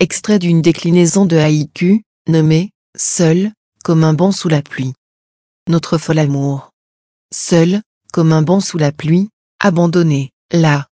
Extrait d'une déclinaison de haïku, nommé « Seul, comme un banc sous la pluie ». Notre fol amour. Seul, comme un banc sous la pluie, abandonné, là,